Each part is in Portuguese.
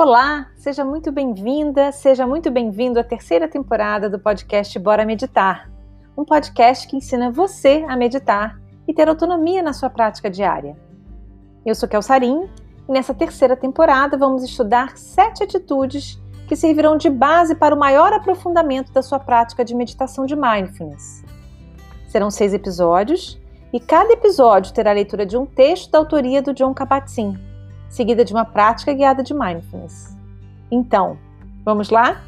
Olá, seja muito bem-vinda, seja muito bem-vindo à terceira temporada do podcast Bora Meditar, um podcast que ensina você a meditar e ter autonomia na sua prática diária. Eu sou Kel Sarim e nessa terceira temporada vamos estudar sete atitudes que servirão de base para o maior aprofundamento da sua prática de meditação de mindfulness. Serão seis episódios e cada episódio terá a leitura de um texto da autoria do John Kabat-Zinn, seguida de uma prática guiada de mindfulness. Então, vamos lá?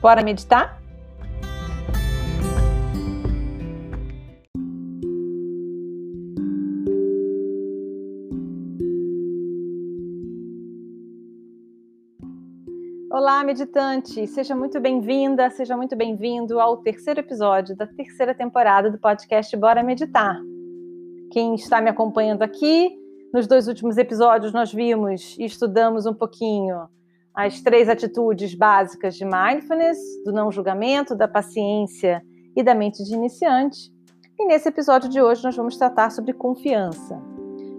Bora meditar? Olá, meditante! Seja muito bem-vinda, seja muito bem-vindo ao terceiro episódio da terceira temporada do podcast Bora Meditar. Quem está me acompanhando aqui, nos dois últimos episódios nós vimos e estudamos um pouquinho as três atitudes básicas de mindfulness, do não julgamento, da paciência e da mente de iniciante. E nesse episódio de hoje nós vamos tratar sobre confiança.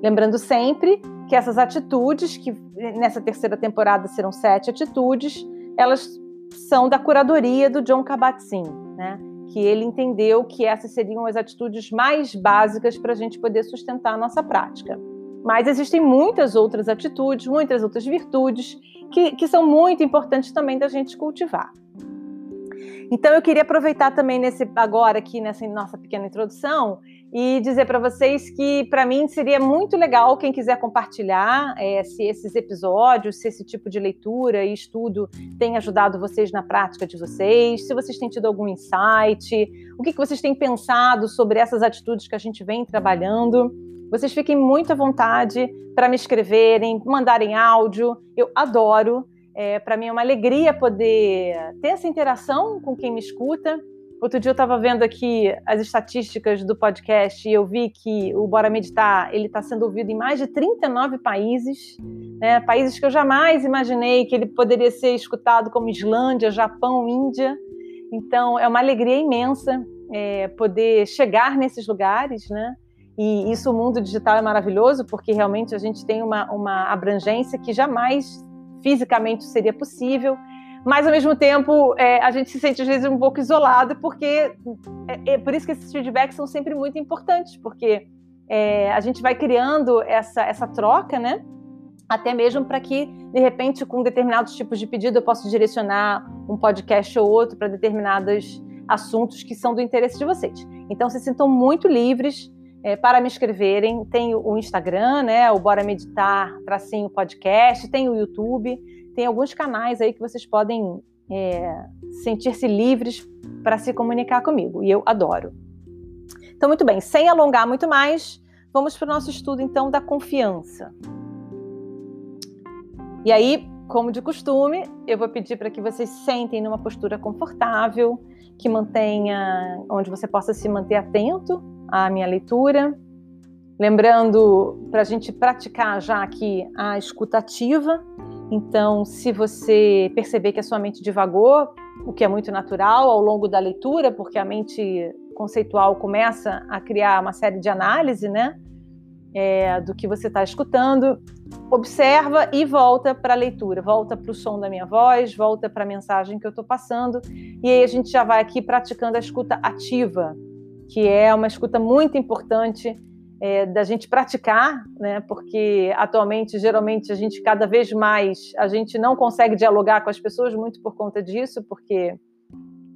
Lembrando sempre que essas atitudes, que nessa terceira temporada serão sete atitudes, elas são da curadoria do John Kabat-Zinn, né? que ele entendeu que essas seriam as atitudes mais básicas para a gente poder sustentar a nossa prática. Mas existem muitas outras atitudes, muitas outras virtudes que, que são muito importantes também da gente cultivar. Então eu queria aproveitar também nesse agora aqui nessa nossa pequena introdução e dizer para vocês que para mim seria muito legal quem quiser compartilhar é, se esses episódios, se esse tipo de leitura e estudo tem ajudado vocês na prática de vocês, se vocês têm tido algum insight, o que, que vocês têm pensado sobre essas atitudes que a gente vem trabalhando. Vocês fiquem muito à vontade para me escreverem, mandarem áudio. Eu adoro. É, para mim é uma alegria poder ter essa interação com quem me escuta. Outro dia eu estava vendo aqui as estatísticas do podcast e eu vi que o Bora Meditar ele está sendo ouvido em mais de 39 países, né? países que eu jamais imaginei que ele poderia ser escutado, como Islândia, Japão, Índia. Então é uma alegria imensa é, poder chegar nesses lugares, né? E isso, o mundo digital é maravilhoso, porque realmente a gente tem uma, uma abrangência que jamais fisicamente seria possível. Mas, ao mesmo tempo, é, a gente se sente, às vezes, um pouco isolado, porque é, é por isso que esses feedbacks são sempre muito importantes, porque é, a gente vai criando essa, essa troca, né? Até mesmo para que, de repente, com determinados tipos de pedido, eu possa direcionar um podcast ou outro para determinados assuntos que são do interesse de vocês. Então, se sintam muito livres é, para me escreverem. Tem o Instagram, né? O Bora Meditar, tracinho podcast, tem o YouTube, tem alguns canais aí que vocês podem é, sentir-se livres para se comunicar comigo. E eu adoro. Então, muito bem, sem alongar muito mais, vamos para o nosso estudo então da confiança. E aí, como de costume, eu vou pedir para que vocês sentem numa postura confortável, que mantenha, onde você possa se manter atento a minha leitura. Lembrando para a gente praticar já aqui a escutativa. Então, se você perceber que a sua mente divagou, o que é muito natural ao longo da leitura, porque a mente conceitual começa a criar uma série de análise, né? É, do que você está escutando, observa e volta para a leitura, volta para o som da minha voz, volta para a mensagem que eu estou passando, e aí a gente já vai aqui praticando a escuta ativa, que é uma escuta muito importante é, da gente praticar, né? Porque atualmente, geralmente, a gente cada vez mais a gente não consegue dialogar com as pessoas muito por conta disso, porque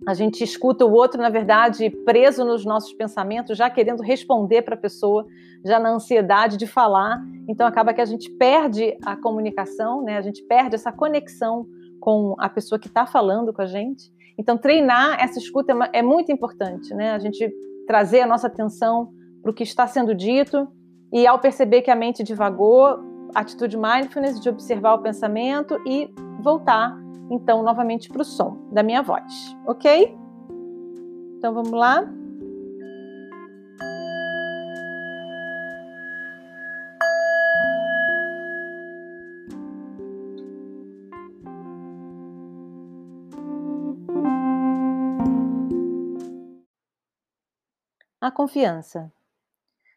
a gente escuta o outro, na verdade, preso nos nossos pensamentos, já querendo responder para a pessoa, já na ansiedade de falar. Então acaba que a gente perde a comunicação, né? A gente perde essa conexão com a pessoa que está falando com a gente. Então treinar essa escuta é, é muito importante, né? A gente trazer a nossa atenção para o que está sendo dito e ao perceber que a mente divagou, atitude mindfulness de observar o pensamento e voltar então novamente para o som da minha voz, ok? Então vamos lá. Confiança.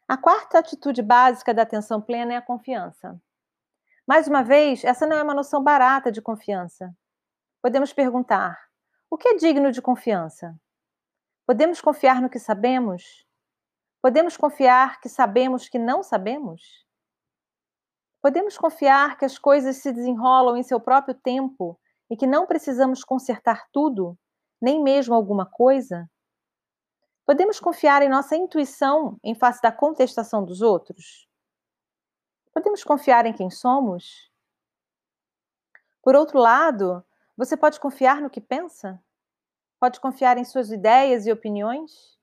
A quarta atitude básica da atenção plena é a confiança. Mais uma vez, essa não é uma noção barata de confiança. Podemos perguntar: o que é digno de confiança? Podemos confiar no que sabemos? Podemos confiar que sabemos que não sabemos? Podemos confiar que as coisas se desenrolam em seu próprio tempo e que não precisamos consertar tudo, nem mesmo alguma coisa? Podemos confiar em nossa intuição em face da contestação dos outros? Podemos confiar em quem somos? Por outro lado, você pode confiar no que pensa? Pode confiar em suas ideias e opiniões?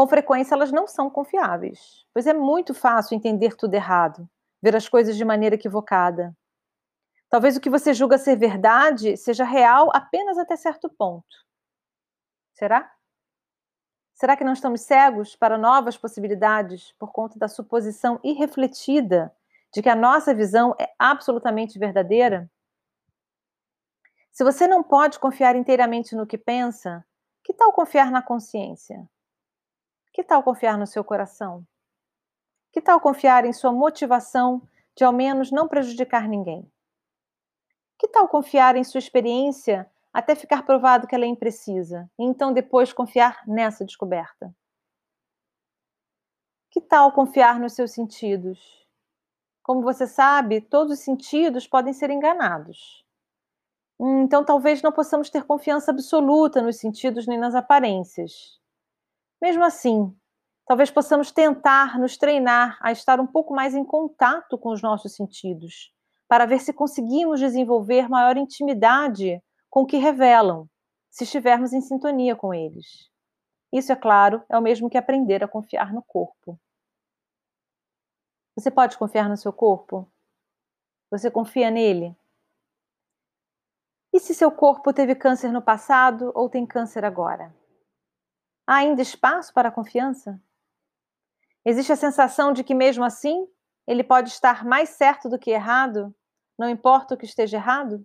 com frequência elas não são confiáveis, pois é muito fácil entender tudo errado, ver as coisas de maneira equivocada. Talvez o que você julga ser verdade seja real apenas até certo ponto. Será? Será que não estamos cegos para novas possibilidades por conta da suposição irrefletida de que a nossa visão é absolutamente verdadeira? Se você não pode confiar inteiramente no que pensa, que tal confiar na consciência? Que tal confiar no seu coração? Que tal confiar em sua motivação de ao menos não prejudicar ninguém? Que tal confiar em sua experiência até ficar provado que ela é imprecisa e então depois confiar nessa descoberta? Que tal confiar nos seus sentidos? Como você sabe, todos os sentidos podem ser enganados. Então, talvez não possamos ter confiança absoluta nos sentidos nem nas aparências. Mesmo assim, talvez possamos tentar nos treinar a estar um pouco mais em contato com os nossos sentidos, para ver se conseguimos desenvolver maior intimidade com o que revelam, se estivermos em sintonia com eles. Isso, é claro, é o mesmo que aprender a confiar no corpo. Você pode confiar no seu corpo? Você confia nele? E se seu corpo teve câncer no passado ou tem câncer agora? Há ainda espaço para a confiança? Existe a sensação de que, mesmo assim, ele pode estar mais certo do que errado, não importa o que esteja errado?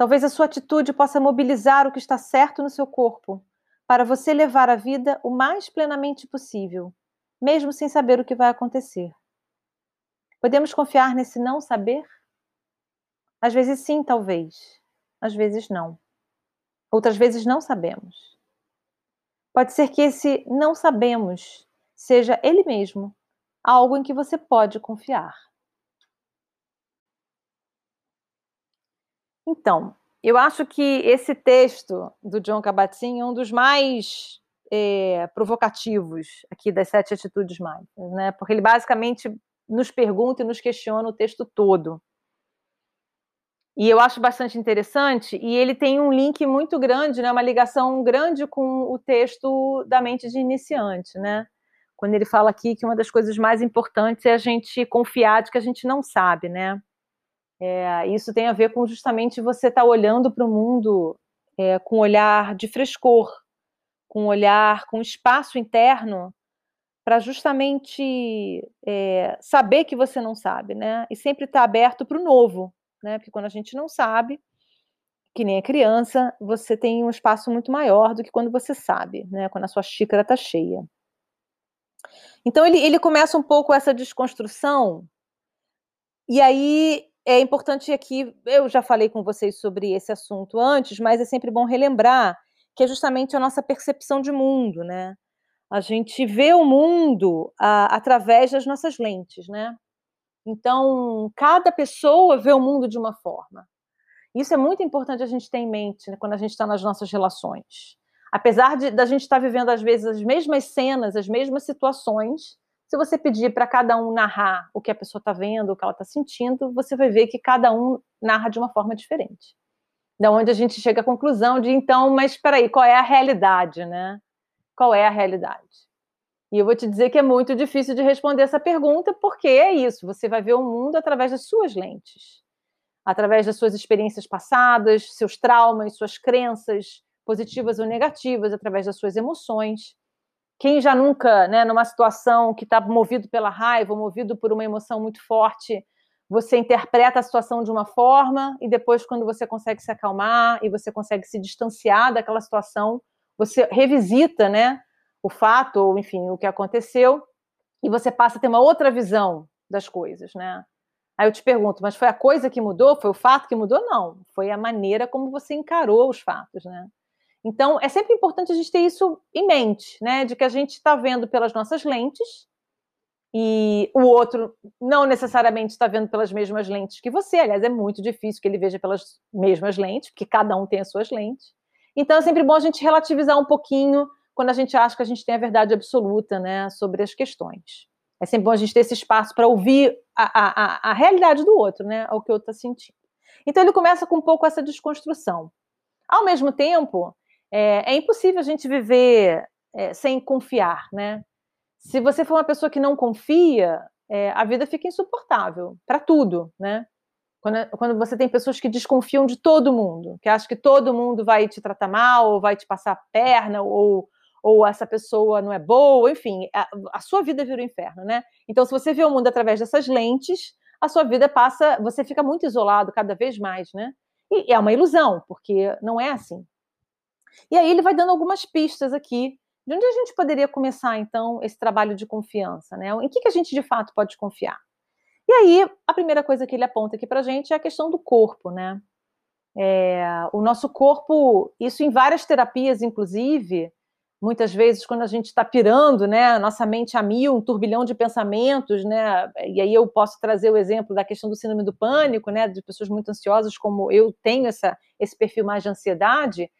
Talvez a sua atitude possa mobilizar o que está certo no seu corpo, para você levar a vida o mais plenamente possível, mesmo sem saber o que vai acontecer. Podemos confiar nesse não saber? Às vezes sim, talvez. Às vezes não. Outras vezes não sabemos. Pode ser que esse não sabemos seja ele mesmo, algo em que você pode confiar. Então, eu acho que esse texto do John Kabat-Zinn é um dos mais é, provocativos aqui das sete atitudes mindfulness, né? Porque ele basicamente nos pergunta e nos questiona o texto todo. E eu acho bastante interessante, e ele tem um link muito grande, né, uma ligação grande com o texto da mente de iniciante, né? Quando ele fala aqui que uma das coisas mais importantes é a gente confiar de que a gente não sabe, né? É, isso tem a ver com justamente você estar tá olhando para o mundo é, com olhar de frescor, com olhar, com espaço interno para justamente é, saber que você não sabe, né? E sempre estar tá aberto para o novo, né? Porque quando a gente não sabe, que nem a criança, você tem um espaço muito maior do que quando você sabe, né? Quando a sua xícara está cheia. Então ele, ele começa um pouco essa desconstrução, e aí é importante aqui, eu já falei com vocês sobre esse assunto antes, mas é sempre bom relembrar que é justamente a nossa percepção de mundo, né? A gente vê o mundo a, através das nossas lentes, né? Então, cada pessoa vê o mundo de uma forma. Isso é muito importante a gente ter em mente né, quando a gente está nas nossas relações. Apesar de da gente estar tá vivendo, às vezes, as mesmas cenas, as mesmas situações, se você pedir para cada um narrar o que a pessoa está vendo, o que ela está sentindo, você vai ver que cada um narra de uma forma diferente. Da onde a gente chega à conclusão de, então, mas espera aí, qual é a realidade, né? Qual é a realidade? E eu vou te dizer que é muito difícil de responder essa pergunta, porque é isso, você vai ver o mundo através das suas lentes, através das suas experiências passadas, seus traumas, suas crenças, positivas ou negativas, através das suas emoções. Quem já nunca, né, numa situação que está movido pela raiva, movido por uma emoção muito forte, você interpreta a situação de uma forma e depois, quando você consegue se acalmar e você consegue se distanciar daquela situação, você revisita, né, o fato, ou enfim, o que aconteceu, e você passa a ter uma outra visão das coisas, né? Aí eu te pergunto, mas foi a coisa que mudou? Foi o fato que mudou? Não, foi a maneira como você encarou os fatos, né? Então, é sempre importante a gente ter isso em mente, né? De que a gente está vendo pelas nossas lentes e o outro não necessariamente está vendo pelas mesmas lentes que você. Aliás, é muito difícil que ele veja pelas mesmas lentes, porque cada um tem as suas lentes. Então, é sempre bom a gente relativizar um pouquinho quando a gente acha que a gente tem a verdade absoluta, né, sobre as questões. É sempre bom a gente ter esse espaço para ouvir a, a, a, realidade do outro, né? O que o outro está sentindo. Então ele começa com um pouco essa desconstrução. Ao mesmo tempo, é, é impossível a gente viver é, sem confiar, né? Se você for uma pessoa que não confia, é, a vida fica insuportável para tudo, né? Quando, quando, você tem pessoas que desconfiam de todo mundo, que acham que todo mundo vai te tratar mal, ou vai te passar a perna, ou ou essa pessoa não é boa, enfim, a, a, sua vida vira um inferno, né? Então, se você vê o mundo através dessas lentes, a sua vida passa, você fica muito isolado cada vez mais, né? E, e é uma ilusão, porque não é assim. E aí ele vai dando algumas pistas aqui de onde a gente poderia começar, então, esse trabalho de confiança, né? Em que, que a gente de fato pode confiar? E aí, a primeira coisa que ele aponta aqui para gente é a questão do corpo, né? É, o nosso corpo, isso em várias terapias, inclusive, muitas vezes quando a gente está pirando, né, nossa mente a mil, um turbilhão de pensamentos, né, e aí eu posso trazer o exemplo da questão do síndrome do pânico, né, de pessoas muito ansiosas, como eu tenho essa, esse perfil mais de ansiedade,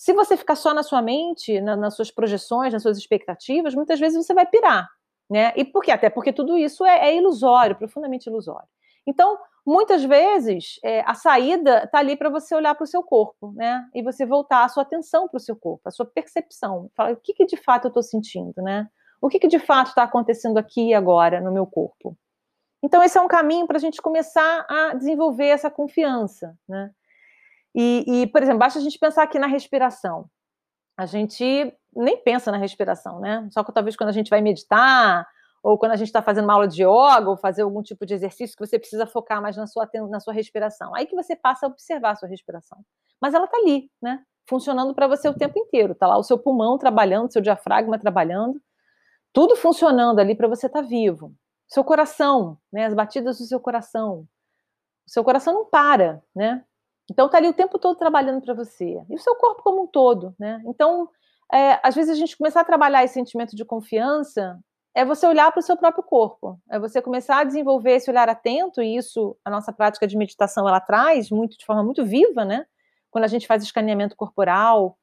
se você ficar só na sua mente, na, nas suas projeções, nas suas expectativas, muitas vezes você vai pirar, né, e por quê? Até porque tudo isso é, é ilusório, profundamente ilusório. Então, muitas vezes é, a saída está ali para você olhar para o seu corpo, né? E você voltar a sua atenção para o seu corpo, a sua percepção. Fala, o que, que de fato eu estou sentindo, né? O que, que de fato está acontecendo aqui e agora no meu corpo? Então, esse é um caminho para a gente começar a desenvolver essa confiança, né? E, e, por exemplo, basta a gente pensar aqui na respiração. A gente nem pensa na respiração, né? Só que talvez quando a gente vai meditar ou quando a gente está fazendo uma aula de yoga, ou fazer algum tipo de exercício que você precisa focar mais na sua, na sua respiração. Aí que você passa a observar a sua respiração. Mas ela está ali, né? Funcionando para você o tempo inteiro. Está lá o seu pulmão trabalhando, seu diafragma trabalhando, tudo funcionando ali para você estar tá vivo. Seu coração, né? As batidas do seu coração. O seu coração não para, né? Então está ali o tempo todo trabalhando para você. E o seu corpo como um todo, né? Então, é, às vezes a gente começar a trabalhar esse sentimento de confiança é você olhar para o seu próprio corpo, é você começar a desenvolver esse olhar atento, e isso a nossa prática de meditação ela traz muito de forma muito viva, né? Quando a gente faz escaneamento corporal,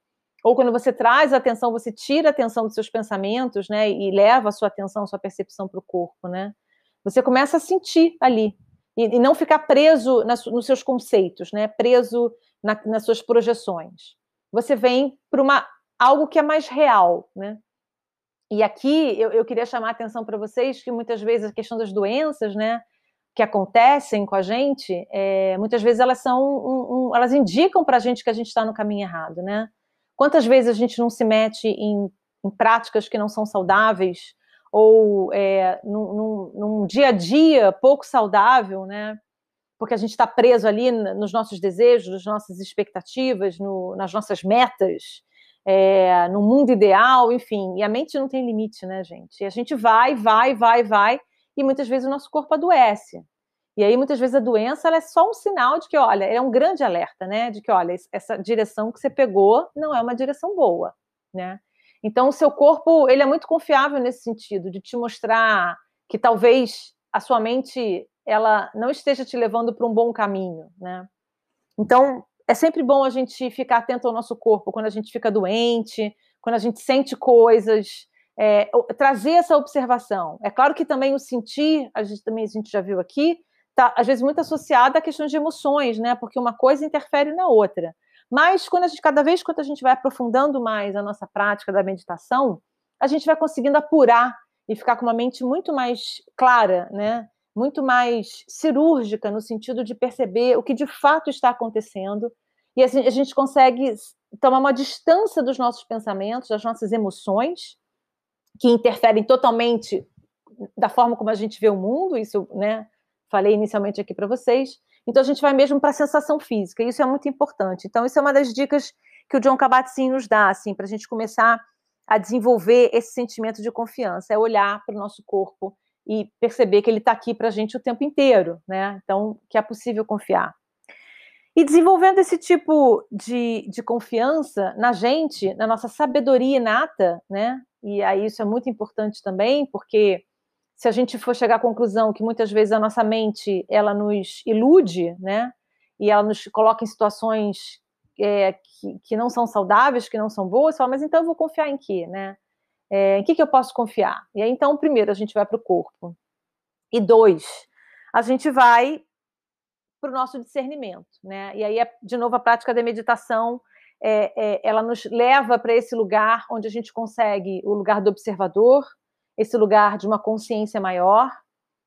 ou quando você traz a atenção, você tira a atenção dos seus pensamentos, né? E leva a sua atenção, a sua percepção para o corpo, né? Você começa a sentir ali e, e não ficar preso nas, nos seus conceitos, né? Preso na, nas suas projeções. Você vem para uma algo que é mais real, né? E aqui eu, eu queria chamar a atenção para vocês que muitas vezes a questão das doenças, né, que acontecem com a gente, é, muitas vezes elas são, um, um, elas indicam para a gente que a gente está no caminho errado, né? Quantas vezes a gente não se mete em, em práticas que não são saudáveis ou é, num, num, num, dia a dia pouco saudável, né? Porque a gente está preso ali nos nossos desejos, nas nossas expectativas, no, nas nossas metas, é, no mundo ideal, enfim. E a mente não tem limite, né, gente? E a gente vai, vai, vai, vai, e muitas vezes o nosso corpo adoece. E aí, muitas vezes, a doença é só um sinal de que, olha, é um grande alerta, né? De que, olha, essa direção que você pegou não é uma direção boa, né? Então, o seu corpo, ele é muito confiável nesse sentido, de te mostrar que talvez a sua mente, ela não esteja te levando para um bom caminho, né? Então, é sempre bom a gente ficar atento ao nosso corpo quando a gente fica doente, quando a gente sente coisas, é, trazer essa observação. É claro que também o sentir, a gente também a gente já viu aqui, está às vezes muito associado à questão de emoções, né? Porque uma coisa interfere na outra. Mas quando a gente, cada vez que a gente vai aprofundando mais a nossa prática da meditação, a gente vai conseguindo apurar e ficar com uma mente muito mais clara, né? muito mais cirúrgica no sentido de perceber o que de fato está acontecendo e assim a gente consegue tomar uma distância dos nossos pensamentos, das nossas emoções, que interferem totalmente da forma como a gente vê o mundo, isso, né, falei inicialmente aqui para vocês. Então a gente vai mesmo para a sensação física, e isso é muito importante. Então isso é uma das dicas que o John Kabat-Zinn nos dá, assim, para a gente começar a desenvolver esse sentimento de confiança, é olhar para o nosso corpo e perceber que ele está aqui para a gente o tempo inteiro, né? Então, que é possível confiar. E desenvolvendo esse tipo de, de confiança na gente, na nossa sabedoria inata, né? E aí isso é muito importante também, porque se a gente for chegar à conclusão que muitas vezes a nossa mente ela nos ilude, né? E ela nos coloca em situações é, que, que não são saudáveis, que não são boas, fala, mas então eu vou confiar em quê, né? É, em que, que eu posso confiar? E aí, então, primeiro, a gente vai para o corpo. E dois, a gente vai para o nosso discernimento, né? E aí, de novo, a prática da meditação, é, é, ela nos leva para esse lugar onde a gente consegue o lugar do observador, esse lugar de uma consciência maior,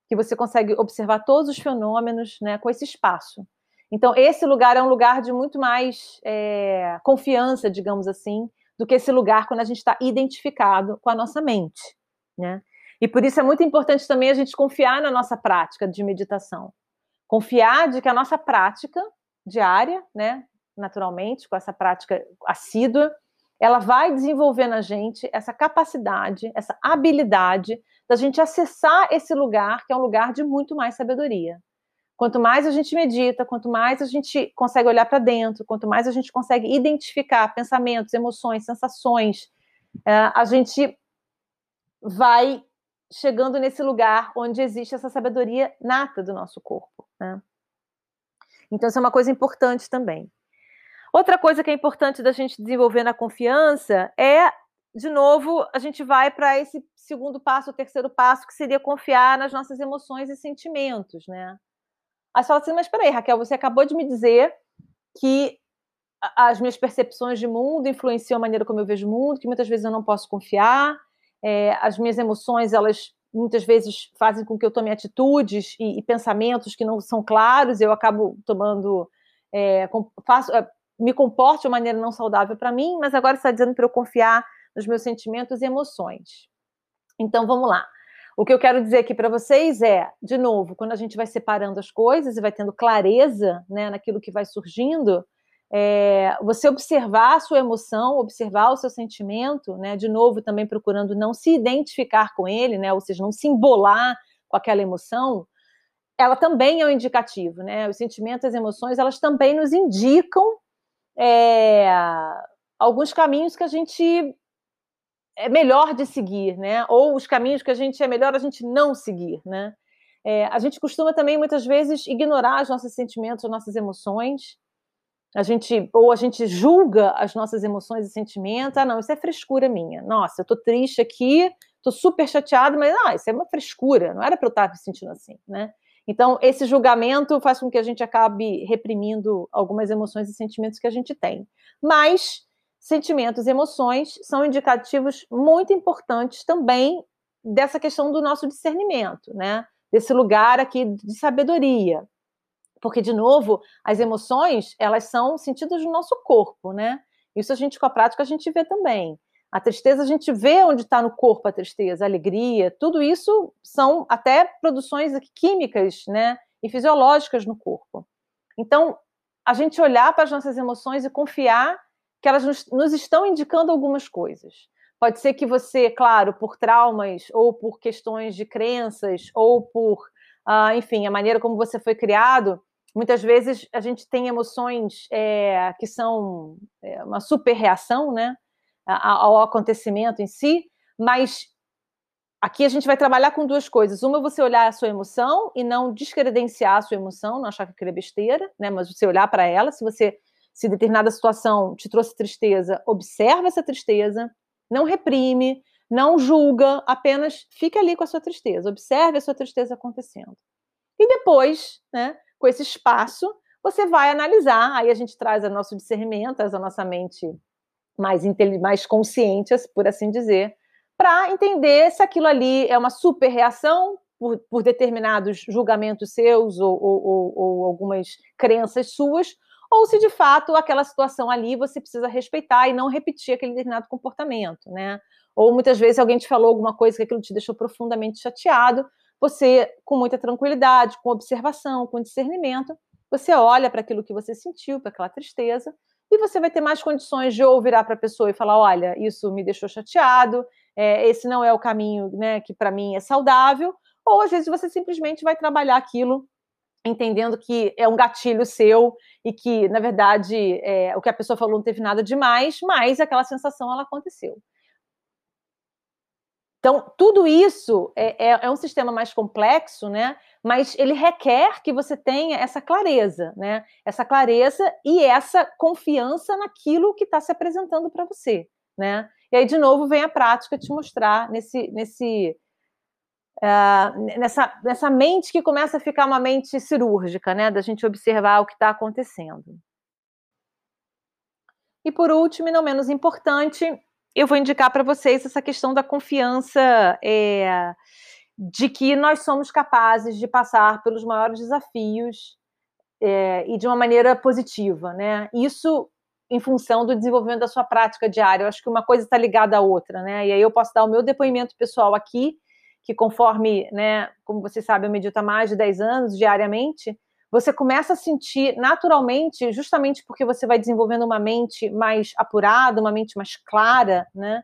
que você consegue observar todos os fenômenos, né, com esse espaço. Então, esse lugar é um lugar de muito mais é, confiança, digamos assim, do que esse lugar quando a gente está identificado com a nossa mente, né? E por isso é muito importante também a gente confiar na nossa prática de meditação. Confiar de que a nossa prática diária, né, naturalmente, com essa prática assídua, ela vai desenvolver na gente essa capacidade, essa habilidade da gente acessar esse lugar que é um lugar de muito mais sabedoria. Quanto mais a gente medita, quanto mais a gente consegue olhar para dentro, quanto mais a gente consegue identificar pensamentos, emoções, sensações, é, a gente vai chegando nesse lugar onde existe essa sabedoria nata do nosso corpo. Né? Então, isso é uma coisa importante também. Outra coisa que é importante da gente desenvolver na confiança é, de novo, a gente vai para esse segundo passo, o terceiro passo, que seria confiar nas nossas emoções e sentimentos, né? Aí você fala assim, mas peraí, Raquel, você acabou de me dizer que as minhas percepções de mundo influenciam a maneira como eu vejo o mundo, que muitas vezes eu não posso confiar, é, as minhas emoções, elas muitas vezes fazem com que eu tome atitudes e, e pensamentos que não são claros, eu acabo tomando, é, faço, é, me comporto de uma maneira não saudável para mim, mas agora está dizendo para eu confiar nos meus sentimentos e emoções. Então vamos lá. O que eu quero dizer aqui para vocês é, de novo, quando a gente vai separando as coisas e vai tendo clareza né, naquilo que vai surgindo, é, você observar a sua emoção, observar o seu sentimento, né, de novo também procurando não se identificar com ele, né, ou seja, não se embolar com aquela emoção, ela também é um indicativo, né? Os sentimentos, as emoções, elas também nos indicam é, alguns caminhos que a gente é melhor de seguir, né? Ou os caminhos que a gente é melhor a gente não seguir, né? É, a gente costuma também muitas vezes ignorar os nossos sentimentos, as nossas emoções. A gente ou a gente julga as nossas emoções e sentimentos. Ah, não, isso é frescura minha. Nossa, eu tô triste aqui, tô super chateado, mas ah, isso é uma frescura. Não era para eu estar me sentindo assim, né? Então, esse julgamento faz com que a gente acabe reprimindo algumas emoções e sentimentos que a gente tem. Mas sentimentos e emoções são indicativos muito importantes também dessa questão do nosso discernimento, né? Desse lugar aqui de sabedoria. Porque, de novo, as emoções, elas são sentidas no nosso corpo, né? Isso a gente, com a prática, a gente vê também. A tristeza, a gente vê onde está no corpo a tristeza, a alegria, tudo isso são até produções químicas, né? E fisiológicas no corpo. Então, a gente olhar para as nossas emoções e confiar que elas nos, nos estão indicando algumas coisas. Pode ser que você, claro, por traumas ou por questões de crenças ou por, uh, enfim, a maneira como você foi criado, muitas vezes a gente tem emoções é, que são é, uma super reação, né, ao acontecimento em si, mas aqui a gente vai trabalhar com duas coisas. Uma, você olhar a sua emoção e não descredenciar a sua emoção, não achar que aquilo é besteira, né, mas você olhar para ela, se você se determinada situação te trouxe tristeza, observa essa tristeza, não reprime, não julga, apenas fique ali com a sua tristeza, observe a sua tristeza acontecendo. E depois, né, com esse espaço, você vai analisar, aí a gente traz o nosso discernimento, a nossa mente mais, mais consciente, por assim dizer, para entender se aquilo ali é uma super reação por, por determinados julgamentos seus ou, ou, ou, ou algumas crenças suas, ou se de fato aquela situação ali você precisa respeitar e não repetir aquele determinado comportamento, né? Ou muitas vezes alguém te falou alguma coisa que aquilo te deixou profundamente chateado, você, com muita tranquilidade, com observação, com discernimento, você olha para aquilo que você sentiu, para aquela tristeza, e você vai ter mais condições de ou virar para a pessoa e falar: olha, isso me deixou chateado, é, esse não é o caminho né, que para mim é saudável, ou às vezes você simplesmente vai trabalhar aquilo entendendo que é um gatilho seu e que, na verdade, é, o que a pessoa falou não teve nada demais, mas aquela sensação ela aconteceu. Então, tudo isso é, é, é, um sistema mais complexo, né? Mas ele requer que você tenha essa clareza, né? Essa clareza e essa confiança naquilo que está se apresentando para você, né? E aí, de novo, vem a prática te mostrar nesse, nesse, uh, nessa, nessa mente que começa a ficar uma mente cirúrgica, né? Da gente observar o que está acontecendo. E por último, e não menos importante, eu vou indicar para vocês essa questão da confiança é, de que nós somos capazes de passar pelos maiores desafios é, e de uma maneira positiva, né? Isso em função do desenvolvimento da sua prática diária. Eu acho que uma coisa está ligada à outra, né? E aí eu posso dar o meu depoimento pessoal aqui, que conforme, né, como você sabe, eu medito há mais de 10 anos diariamente, você começa a sentir naturalmente, justamente porque você vai desenvolvendo uma mente mais apurada, uma mente mais clara, né?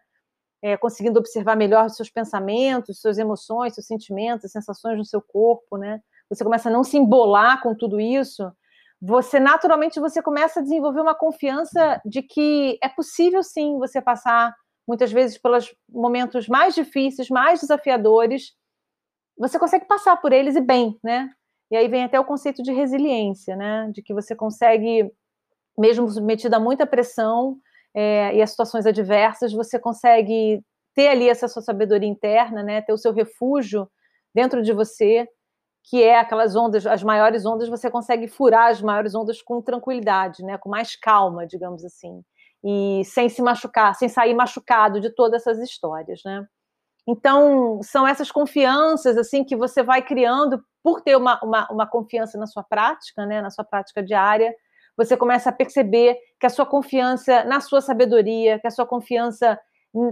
É, conseguindo observar melhor os seus pensamentos, suas emoções, seus sentimentos, sensações no seu corpo, né? Você começa a não se embolar com tudo isso. Você naturalmente você começa a desenvolver uma confiança de que é possível sim você passar muitas vezes pelos momentos mais difíceis, mais desafiadores. Você consegue passar por eles e bem, né? E aí vem até o conceito de resiliência, né? De que você consegue, mesmo submetido a muita pressão é, e a situações adversas, você consegue ter ali essa sua sabedoria interna, né? Ter o seu refúgio dentro de você, que é aquelas ondas, as maiores ondas, você consegue furar as maiores ondas com tranquilidade, né? Com mais calma, digamos assim, e sem se machucar, sem sair machucado de todas essas histórias, né? Então, são essas confianças assim que você vai criando por ter uma, uma, uma, confiança na sua prática, né, na sua prática diária. Você começa a perceber que a sua confiança na sua sabedoria, que a sua confiança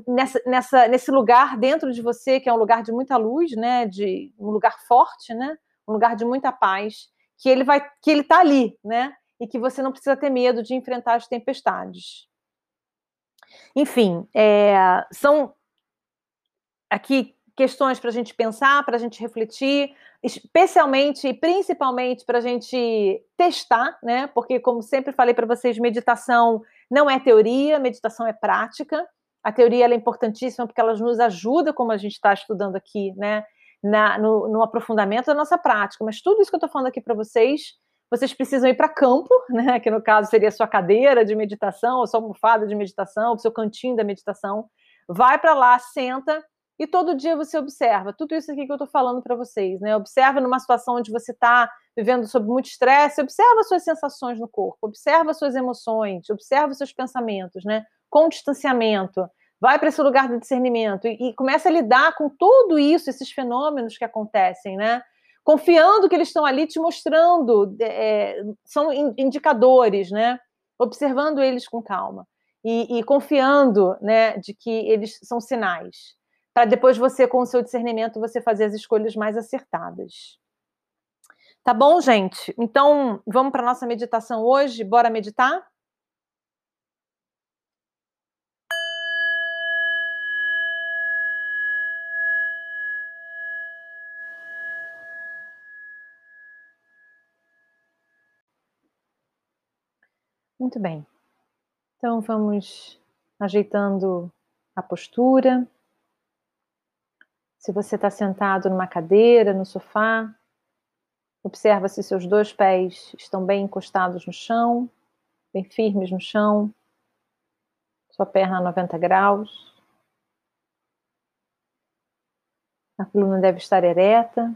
nessa, nessa, nesse lugar dentro de você, que é um lugar de muita luz, né, de um lugar forte, né, um lugar de muita paz, que ele vai, que ele está ali, né, e que você não precisa ter medo de enfrentar as tempestades. Enfim, é, são aqui questões para a gente pensar, para a gente refletir, especialmente e principalmente para a gente testar, né? Porque, como sempre falei para vocês, meditação não é teoria, meditação é prática. A teoria é importantíssima porque ela nos ajuda, como a gente está estudando aqui, né? Na, no, no, aprofundamento da nossa prática. Mas tudo isso que eu estou falando aqui para vocês, vocês precisam ir para campo, né? Que no caso seria a sua cadeira de meditação, ou sua almofada de meditação, o seu cantinho da meditação. Vai para lá, senta e todo dia você observa tudo isso aqui que eu estou falando para vocês, né? Observa numa situação onde você está vivendo sob muito estresse, observa suas sensações no corpo, observa suas emoções, observa seus pensamentos, né? Com distanciamento, vai para esse lugar do discernimento e, e começa a lidar com tudo isso, esses fenômenos que acontecem, né? Confiando que eles estão ali te mostrando, é, são indicadores, né? Observando eles com calma e, e confiando, né, de que eles são sinais para depois você, com o seu discernimento, você fazer as escolhas mais acertadas. Tá bom, gente? Então, vamos para a nossa meditação hoje? Bora meditar? Muito bem. Então, vamos ajeitando a postura. Se você está sentado numa cadeira, no sofá, observa se seus dois pés estão bem encostados no chão, bem firmes no chão, sua perna a 90 graus. A coluna deve estar ereta.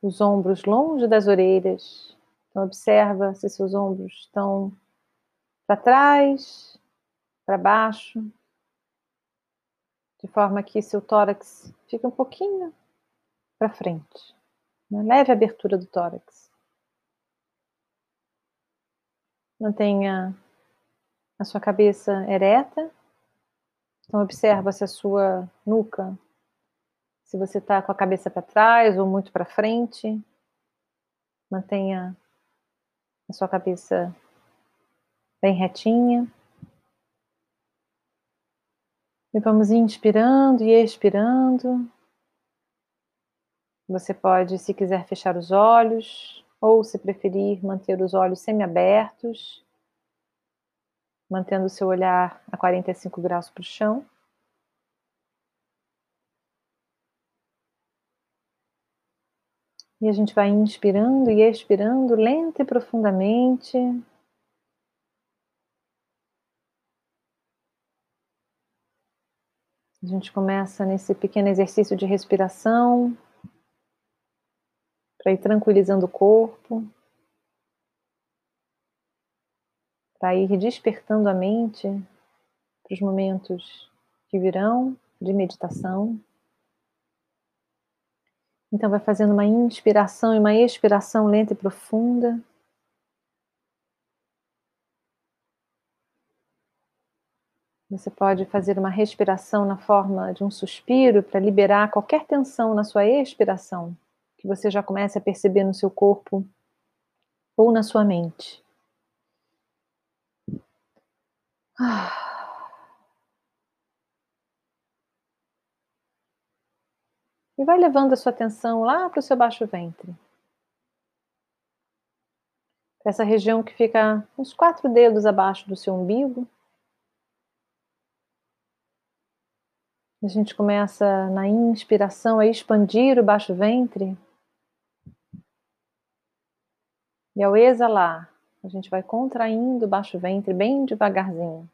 Os ombros longe das orelhas. Então, observa se seus ombros estão para trás, para baixo de forma que seu tórax fique um pouquinho para frente. Uma leve abertura do tórax. Mantenha a sua cabeça ereta. Então, observa se a sua nuca, se você está com a cabeça para trás ou muito para frente. Mantenha a sua cabeça bem retinha. E vamos inspirando e expirando. Você pode, se quiser, fechar os olhos, ou se preferir, manter os olhos semiabertos, mantendo o seu olhar a 45 graus para o chão. E a gente vai inspirando e expirando lenta e profundamente. A gente começa nesse pequeno exercício de respiração para ir tranquilizando o corpo, para ir despertando a mente para os momentos que virão de meditação. Então, vai fazendo uma inspiração e uma expiração lenta e profunda. Você pode fazer uma respiração na forma de um suspiro para liberar qualquer tensão na sua expiração, que você já comece a perceber no seu corpo ou na sua mente. E vai levando a sua atenção lá para o seu baixo ventre. Essa região que fica uns quatro dedos abaixo do seu umbigo. A gente começa na inspiração a expandir o baixo ventre. E ao exalar, a gente vai contraindo o baixo ventre bem devagarzinho.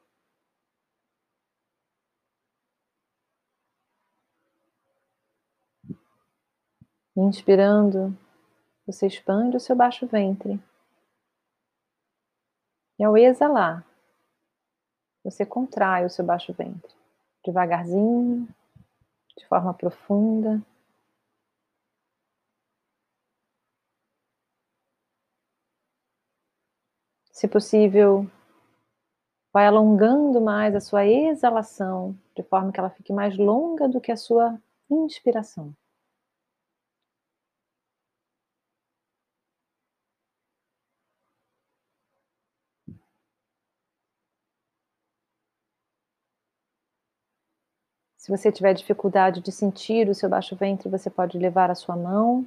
Inspirando, você expande o seu baixo ventre. E ao exalar, você contrai o seu baixo ventre devagarzinho, de forma profunda. Se possível, vai alongando mais a sua exalação, de forma que ela fique mais longa do que a sua inspiração. Se você tiver dificuldade de sentir o seu baixo ventre, você pode levar a sua mão,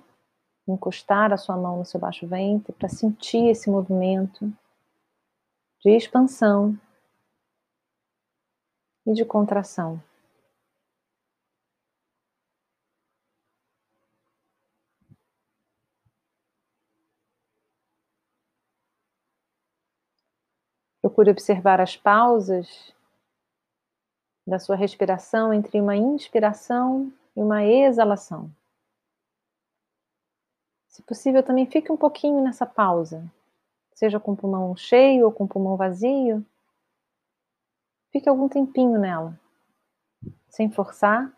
encostar a sua mão no seu baixo ventre para sentir esse movimento de expansão e de contração. Procure observar as pausas da sua respiração entre uma inspiração e uma exalação. Se possível, também fique um pouquinho nessa pausa, seja com o pulmão cheio ou com o pulmão vazio. Fique algum tempinho nela, sem forçar,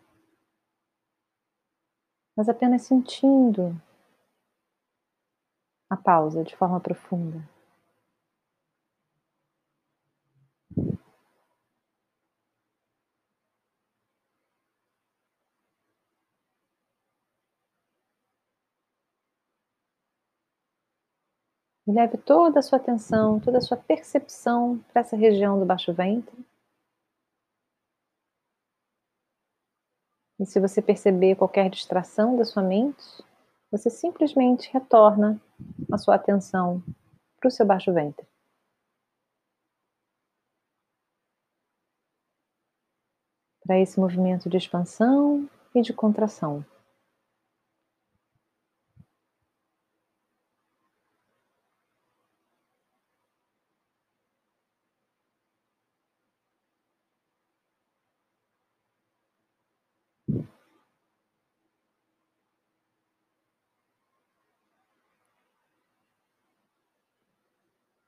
mas apenas sentindo a pausa de forma profunda. E leve toda a sua atenção, toda a sua percepção para essa região do baixo ventre. E se você perceber qualquer distração da sua mente, você simplesmente retorna a sua atenção para o seu baixo ventre. Para esse movimento de expansão e de contração.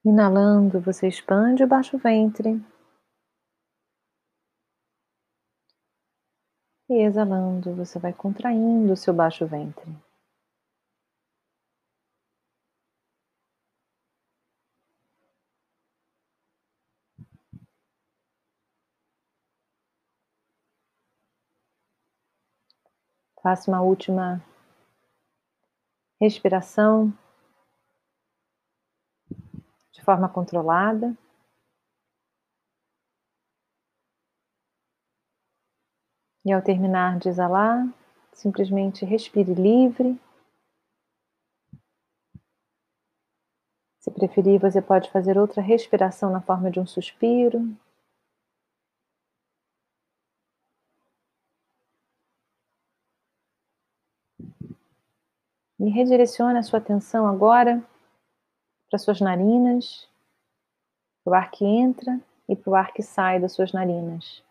Inalando, você expande o baixo ventre. E exalando, você vai contraindo o seu baixo ventre. Faça uma última respiração forma controlada. E ao terminar de exalar, simplesmente respire livre. Se preferir, você pode fazer outra respiração na forma de um suspiro. E redirecione a sua atenção agora para suas narinas, para o ar que entra e para o ar que sai das suas narinas.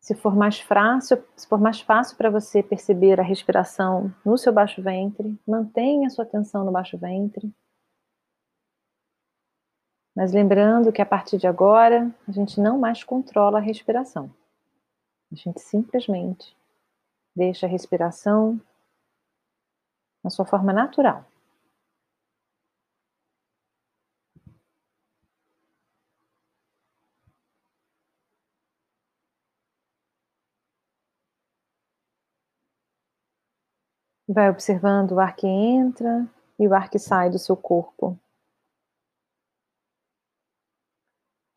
Se for mais fácil, se for mais fácil para você perceber a respiração no seu baixo ventre, mantenha a sua atenção no baixo ventre. Mas lembrando que a partir de agora, a gente não mais controla a respiração. A gente simplesmente deixa a respiração na sua forma natural. Vai observando o ar que entra e o ar que sai do seu corpo.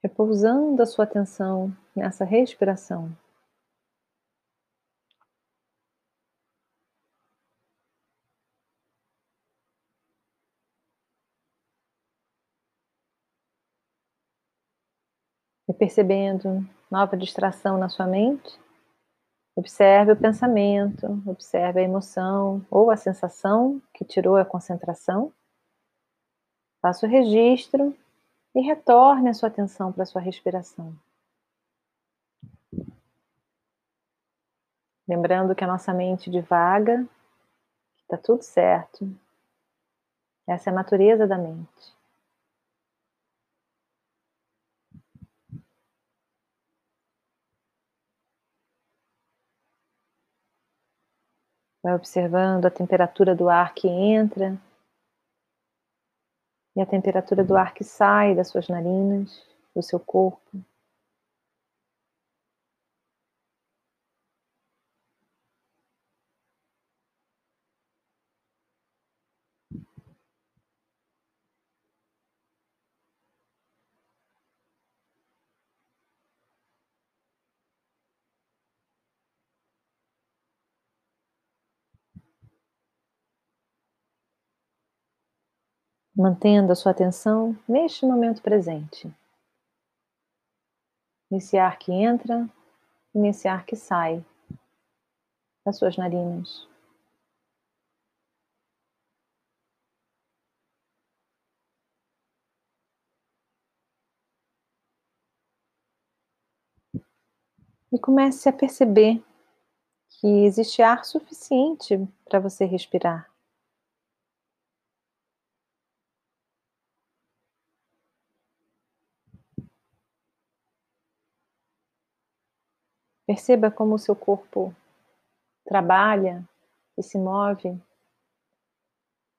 Repousando a sua atenção nessa respiração. E percebendo nova distração na sua mente. Observe o pensamento, observe a emoção ou a sensação que tirou a concentração. Faça o registro e retorne a sua atenção para a sua respiração. Lembrando que a nossa mente divaga, está tudo certo. Essa é a natureza da mente. Vai observando a temperatura do ar que entra e a temperatura do ar que sai das suas narinas, do seu corpo. Mantendo a sua atenção neste momento presente. Nesse ar que entra e nesse ar que sai das suas narinas. E comece a perceber que existe ar suficiente para você respirar. Perceba como o seu corpo trabalha e se move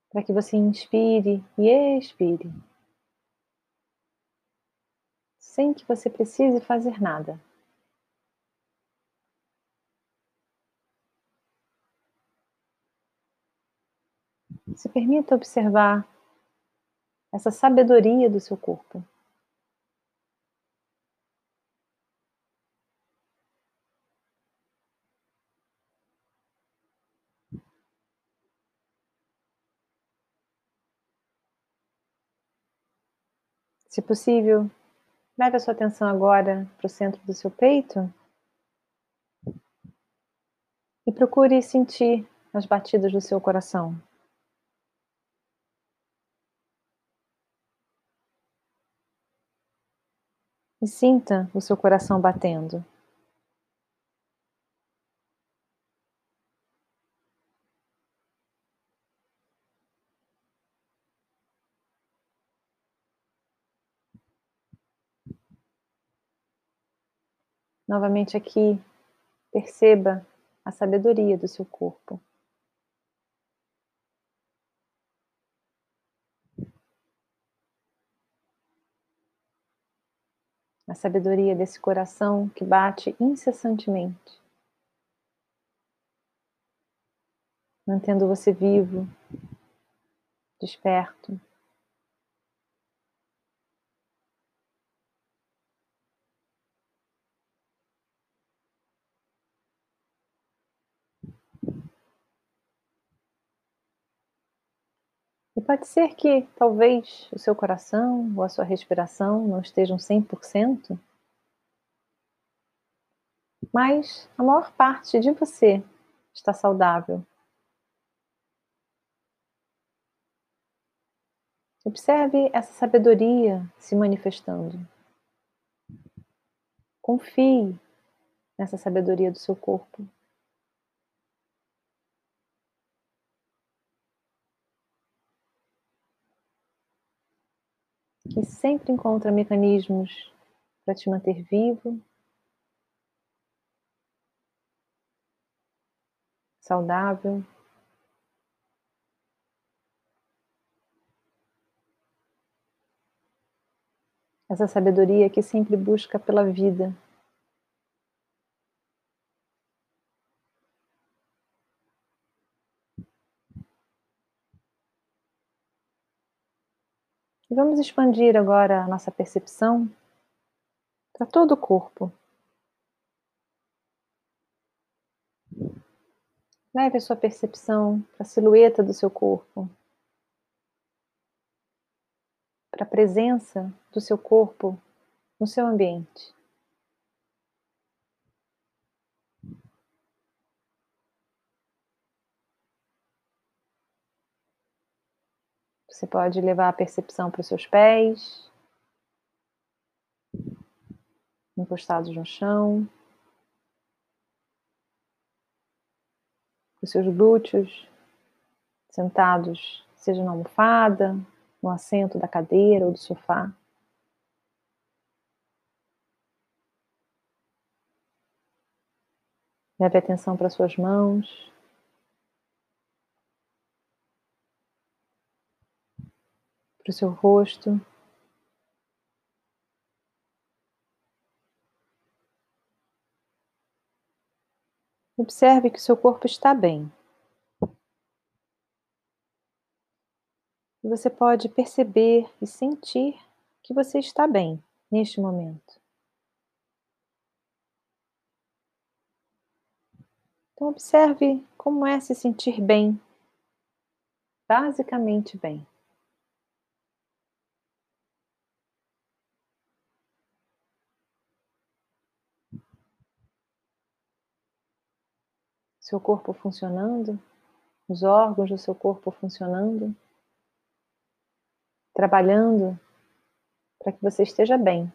para que você inspire e expire, sem que você precise fazer nada. Se permita observar essa sabedoria do seu corpo. Se possível, leve a sua atenção agora para o centro do seu peito e procure sentir as batidas do seu coração. E sinta o seu coração batendo. Novamente aqui, perceba a sabedoria do seu corpo. A sabedoria desse coração que bate incessantemente, mantendo você vivo, desperto. E pode ser que talvez o seu coração ou a sua respiração não estejam 100%, mas a maior parte de você está saudável. Observe essa sabedoria se manifestando. Confie nessa sabedoria do seu corpo. Que sempre encontra mecanismos para te manter vivo, saudável. Essa sabedoria que sempre busca pela vida. E vamos expandir agora a nossa percepção para todo o corpo. Leve a sua percepção para a silhueta do seu corpo, para a presença do seu corpo no seu ambiente. Você pode levar a percepção para os seus pés, encostados no chão. os seus glúteos sentados, seja na almofada, no assento da cadeira ou do sofá. Leve atenção para suas mãos. Para o seu rosto. Observe que seu corpo está bem. E você pode perceber e sentir que você está bem neste momento. Então, observe como é se sentir bem, basicamente bem. Seu corpo funcionando, os órgãos do seu corpo funcionando, trabalhando para que você esteja bem.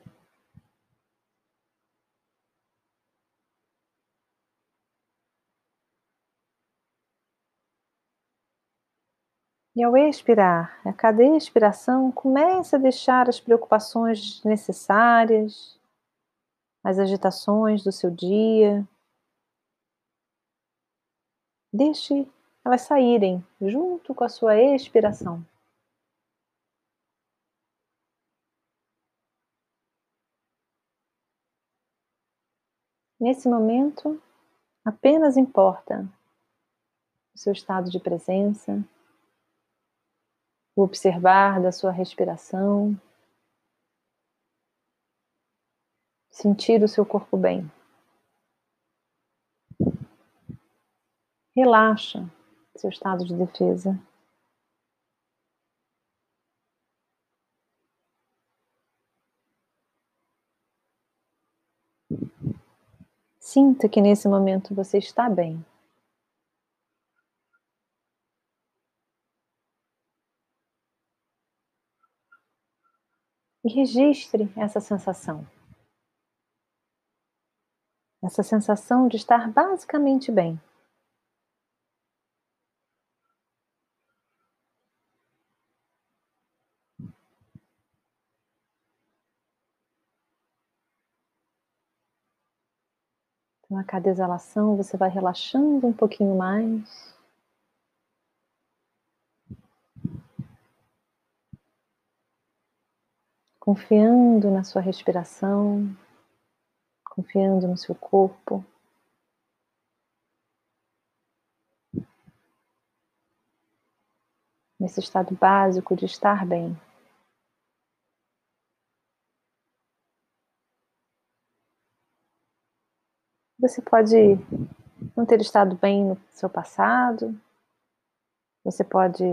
E ao expirar, a cada expiração, comece a deixar as preocupações necessárias, as agitações do seu dia, Deixe elas saírem junto com a sua expiração. Nesse momento, apenas importa o seu estado de presença, o observar da sua respiração, sentir o seu corpo bem. Relaxa seu estado de defesa. Sinta que nesse momento você está bem. E registre essa sensação. Essa sensação de estar basicamente bem. Então, a cada exalação, você vai relaxando um pouquinho mais. Confiando na sua respiração, confiando no seu corpo. Nesse estado básico de estar bem. Você pode não ter estado bem no seu passado, você pode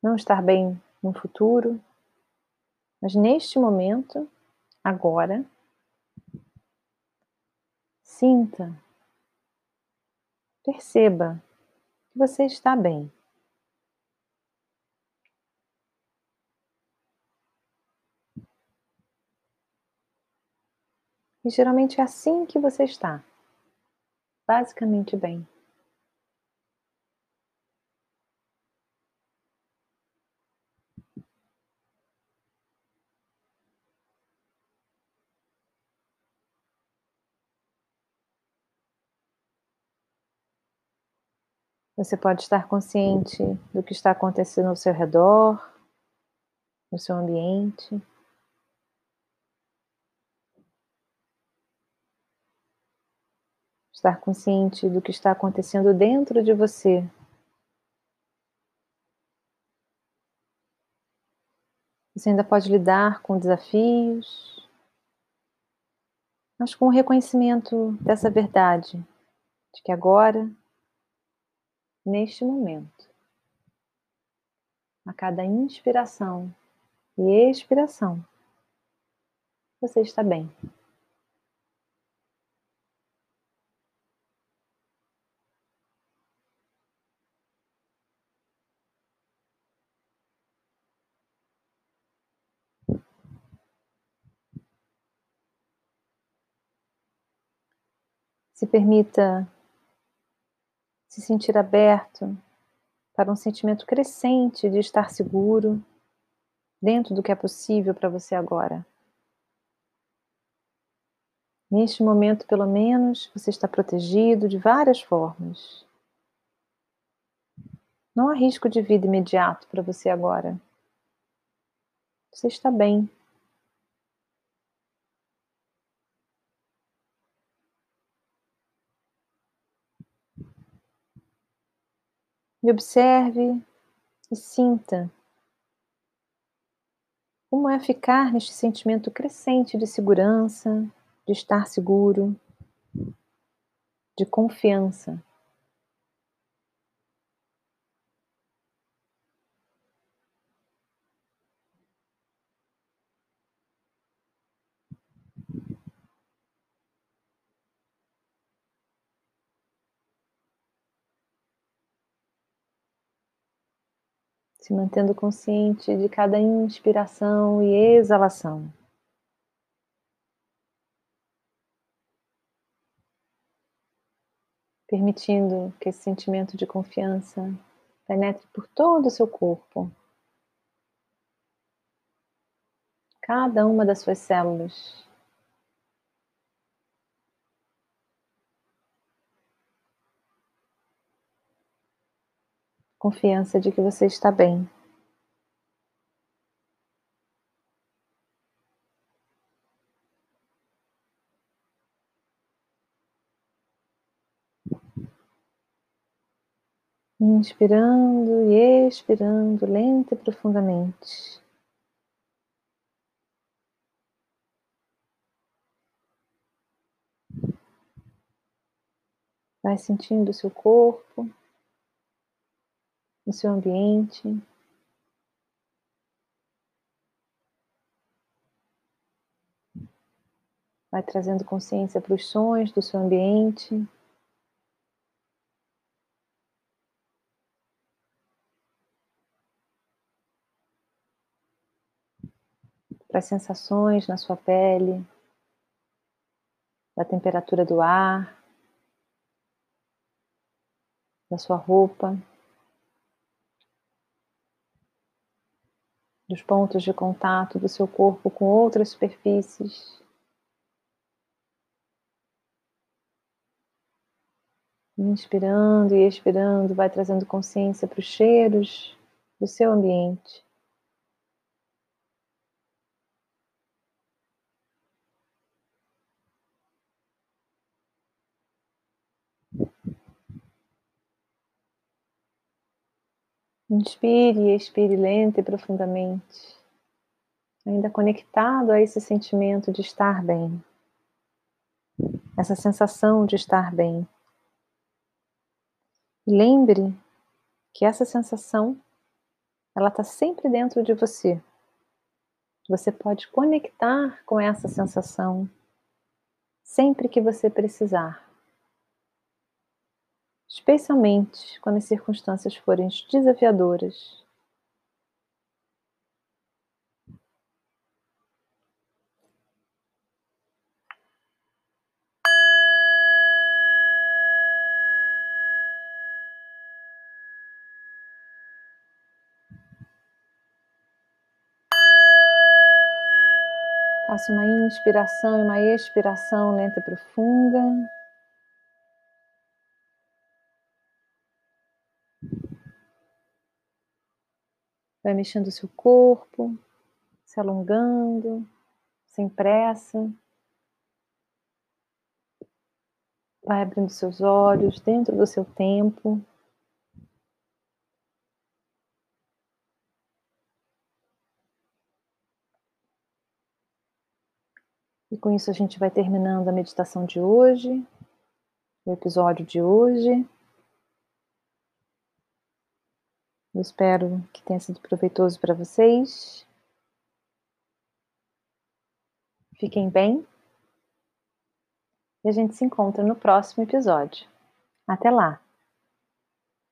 não estar bem no futuro, mas neste momento, agora, sinta, perceba que você está bem. E geralmente é assim que você está, basicamente bem. Você pode estar consciente do que está acontecendo ao seu redor, no seu ambiente. Estar consciente do que está acontecendo dentro de você. Você ainda pode lidar com desafios, mas com o reconhecimento dessa verdade, de que agora neste momento. A cada inspiração e expiração, você está bem. Se permita se sentir aberto para um sentimento crescente de estar seguro dentro do que é possível para você agora. Neste momento, pelo menos, você está protegido de várias formas. Não há risco de vida imediato para você agora. Você está bem. E observe e sinta como é ficar neste sentimento crescente de segurança, de estar seguro, de confiança. Se mantendo consciente de cada inspiração e exalação. Permitindo que esse sentimento de confiança penetre por todo o seu corpo, cada uma das suas células. Confiança de que você está bem. Inspirando e expirando lenta e profundamente. Vai sentindo o seu corpo no seu ambiente. Vai trazendo consciência para os sons do seu ambiente. Para as sensações na sua pele, da temperatura do ar, da sua roupa. Dos pontos de contato do seu corpo com outras superfícies. Inspirando e expirando, vai trazendo consciência para os cheiros do seu ambiente. Inspire e expire lenta e profundamente, ainda conectado a esse sentimento de estar bem, essa sensação de estar bem. lembre que essa sensação ela está sempre dentro de você. Você pode conectar com essa sensação sempre que você precisar. Especialmente quando as circunstâncias forem desafiadoras. Faça uma inspiração e uma expiração lenta e profunda. Vai mexendo o seu corpo, se alongando, sem pressa. Vai abrindo seus olhos dentro do seu tempo. E com isso a gente vai terminando a meditação de hoje, o episódio de hoje. Eu espero que tenha sido proveitoso para vocês. Fiquem bem. E a gente se encontra no próximo episódio. Até lá!